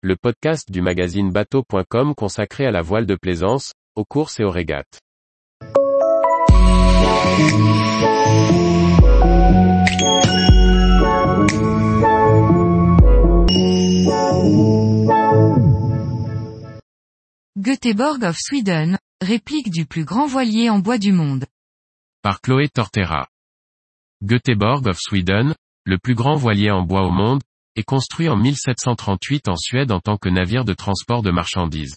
le podcast du magazine bateau.com consacré à la voile de plaisance, aux courses et aux régates. Göteborg of Sweden, réplique du plus grand voilier en bois du monde. Par Chloé Tortera. Göteborg of Sweden, le plus grand voilier en bois au monde, est construit en 1738 en Suède en tant que navire de transport de marchandises.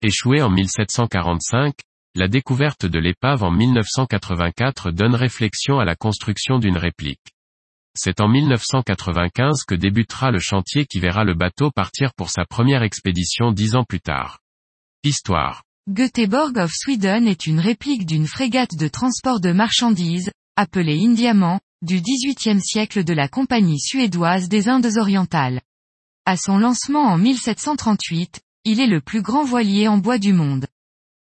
Échoué en 1745, la découverte de l'épave en 1984 donne réflexion à la construction d'une réplique. C'est en 1995 que débutera le chantier qui verra le bateau partir pour sa première expédition dix ans plus tard. Histoire. Göteborg of Sweden est une réplique d'une frégate de transport de marchandises, appelée Indiaman, du XVIIIe siècle de la Compagnie suédoise des Indes orientales. À son lancement en 1738, il est le plus grand voilier en bois du monde.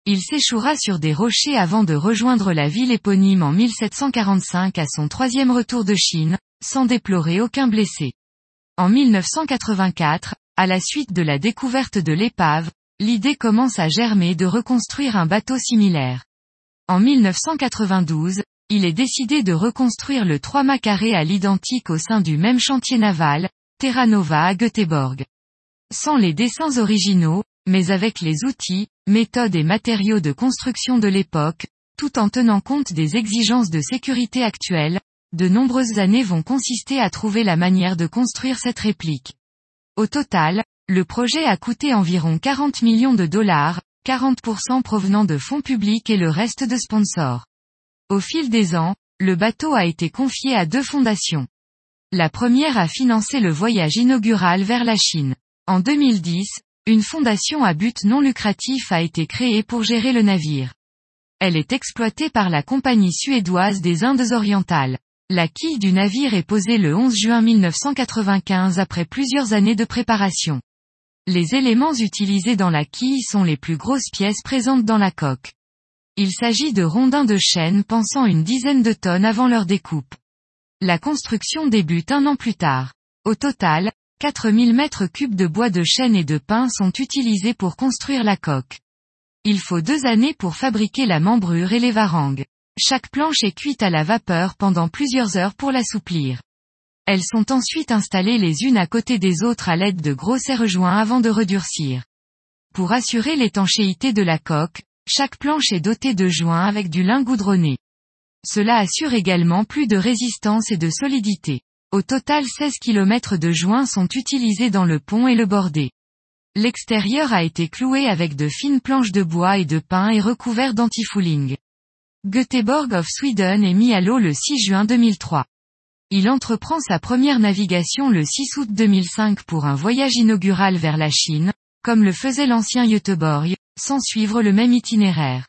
Il s'échouera sur des rochers avant de rejoindre la ville éponyme en 1745 à son troisième retour de Chine, sans déplorer aucun blessé. En 1984, à la suite de la découverte de l'épave, l'idée commence à germer de reconstruire un bateau similaire. En 1992, il est décidé de reconstruire le 3 mâts carré à l'identique au sein du même chantier naval, Terra Nova à Göteborg. Sans les dessins originaux, mais avec les outils, méthodes et matériaux de construction de l'époque, tout en tenant compte des exigences de sécurité actuelles, de nombreuses années vont consister à trouver la manière de construire cette réplique. Au total, le projet a coûté environ 40 millions de dollars, 40% provenant de fonds publics et le reste de sponsors. Au fil des ans, le bateau a été confié à deux fondations. La première a financé le voyage inaugural vers la Chine. En 2010, une fondation à but non lucratif a été créée pour gérer le navire. Elle est exploitée par la compagnie suédoise des Indes orientales. La quille du navire est posée le 11 juin 1995 après plusieurs années de préparation. Les éléments utilisés dans la quille sont les plus grosses pièces présentes dans la coque. Il s'agit de rondins de chêne pensant une dizaine de tonnes avant leur découpe. La construction débute un an plus tard. Au total, 4000 mètres cubes de bois de chêne et de pin sont utilisés pour construire la coque. Il faut deux années pour fabriquer la membrure et les varangues. Chaque planche est cuite à la vapeur pendant plusieurs heures pour l'assouplir. Elles sont ensuite installées les unes à côté des autres à l'aide de gros serre-joints avant de redurcir. Pour assurer l'étanchéité de la coque, chaque planche est dotée de joints avec du lin goudronné. Cela assure également plus de résistance et de solidité. Au total 16 km de joints sont utilisés dans le pont et le bordé. L'extérieur a été cloué avec de fines planches de bois et de pin et recouvert d'antifouling. Göteborg of Sweden est mis à l'eau le 6 juin 2003. Il entreprend sa première navigation le 6 août 2005 pour un voyage inaugural vers la Chine, comme le faisait l'ancien Göteborg, sans suivre le même itinéraire.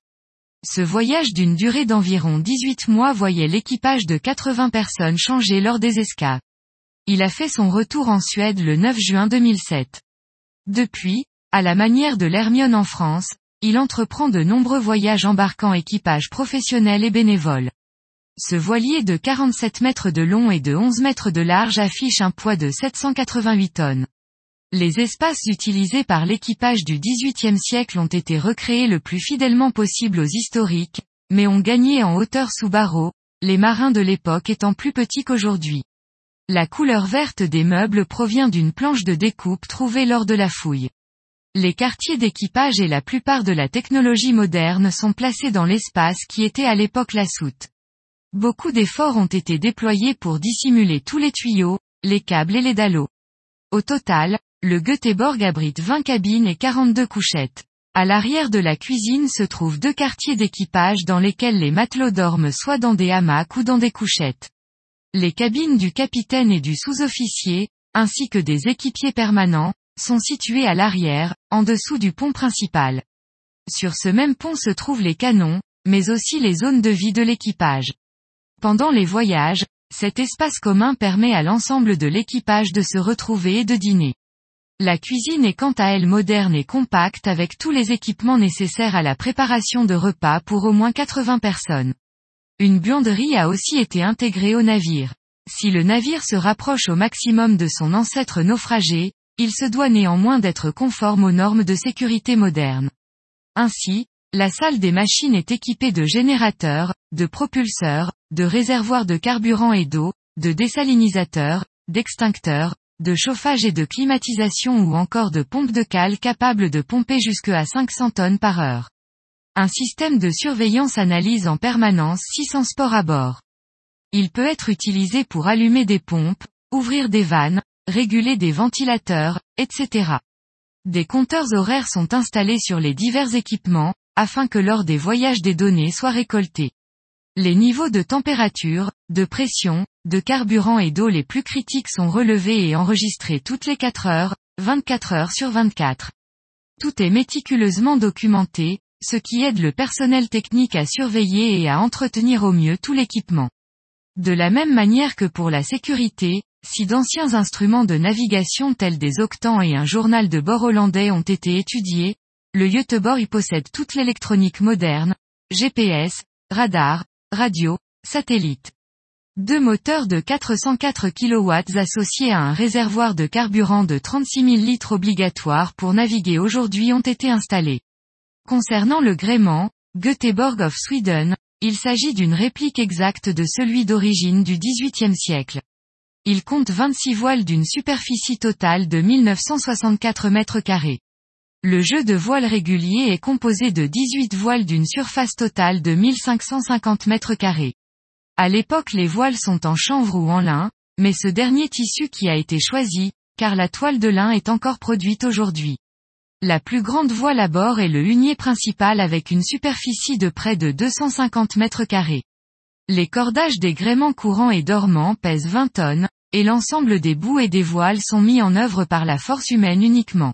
Ce voyage d'une durée d'environ 18 mois voyait l'équipage de 80 personnes changer lors des escapes. Il a fait son retour en Suède le 9 juin 2007. Depuis, à la manière de l'Hermione en France, il entreprend de nombreux voyages embarquant équipages professionnels et bénévoles. Ce voilier de 47 mètres de long et de 11 mètres de large affiche un poids de 788 tonnes. Les espaces utilisés par l'équipage du XVIIIe siècle ont été recréés le plus fidèlement possible aux historiques, mais ont gagné en hauteur sous barreau, les marins de l'époque étant plus petits qu'aujourd'hui. La couleur verte des meubles provient d'une planche de découpe trouvée lors de la fouille. Les quartiers d'équipage et la plupart de la technologie moderne sont placés dans l'espace qui était à l'époque la soute. Beaucoup d'efforts ont été déployés pour dissimuler tous les tuyaux, les câbles et les dallots. Au total, le Göteborg abrite 20 cabines et 42 couchettes. À l'arrière de la cuisine se trouvent deux quartiers d'équipage dans lesquels les matelots dorment soit dans des hamacs ou dans des couchettes. Les cabines du capitaine et du sous-officier, ainsi que des équipiers permanents, sont situées à l'arrière, en dessous du pont principal. Sur ce même pont se trouvent les canons, mais aussi les zones de vie de l'équipage. Pendant les voyages, cet espace commun permet à l'ensemble de l'équipage de se retrouver et de dîner. La cuisine est quant à elle moderne et compacte avec tous les équipements nécessaires à la préparation de repas pour au moins 80 personnes. Une buanderie a aussi été intégrée au navire. Si le navire se rapproche au maximum de son ancêtre naufragé, il se doit néanmoins d'être conforme aux normes de sécurité modernes. Ainsi, la salle des machines est équipée de générateurs, de propulseurs, de réservoirs de carburant et d'eau, de désalinisateurs, d'extincteurs, de chauffage et de climatisation ou encore de pompes de cale capables de pomper jusque à 500 tonnes par heure. Un système de surveillance analyse en permanence 600 sports à bord. Il peut être utilisé pour allumer des pompes, ouvrir des vannes, réguler des ventilateurs, etc. Des compteurs horaires sont installés sur les divers équipements, afin que lors des voyages des données soient récoltées. Les niveaux de température, de pression, de carburant et d'eau les plus critiques sont relevés et enregistrés toutes les 4 heures, 24 heures sur 24. Tout est méticuleusement documenté, ce qui aide le personnel technique à surveiller et à entretenir au mieux tout l'équipement. De la même manière que pour la sécurité, si d'anciens instruments de navigation tels des octans et un journal de bord hollandais ont été étudiés, le Göteborg y possède toute l'électronique moderne, GPS, radar, radio, satellite. Deux moteurs de 404 kW associés à un réservoir de carburant de 36 000 litres obligatoire pour naviguer aujourd'hui ont été installés. Concernant le gréement, Göteborg of Sweden, il s'agit d'une réplique exacte de celui d'origine du XVIIIe siècle. Il compte 26 voiles d'une superficie totale de 1964 mètres carrés. Le jeu de voiles régulier est composé de 18 voiles d'une surface totale de 1550 mètres carrés. À l'époque les voiles sont en chanvre ou en lin, mais ce dernier tissu qui a été choisi, car la toile de lin est encore produite aujourd'hui. La plus grande voile à bord est le hunier principal avec une superficie de près de 250 mètres carrés. Les cordages des gréements courants et dormants pèsent 20 tonnes, et l'ensemble des bouts et des voiles sont mis en œuvre par la force humaine uniquement.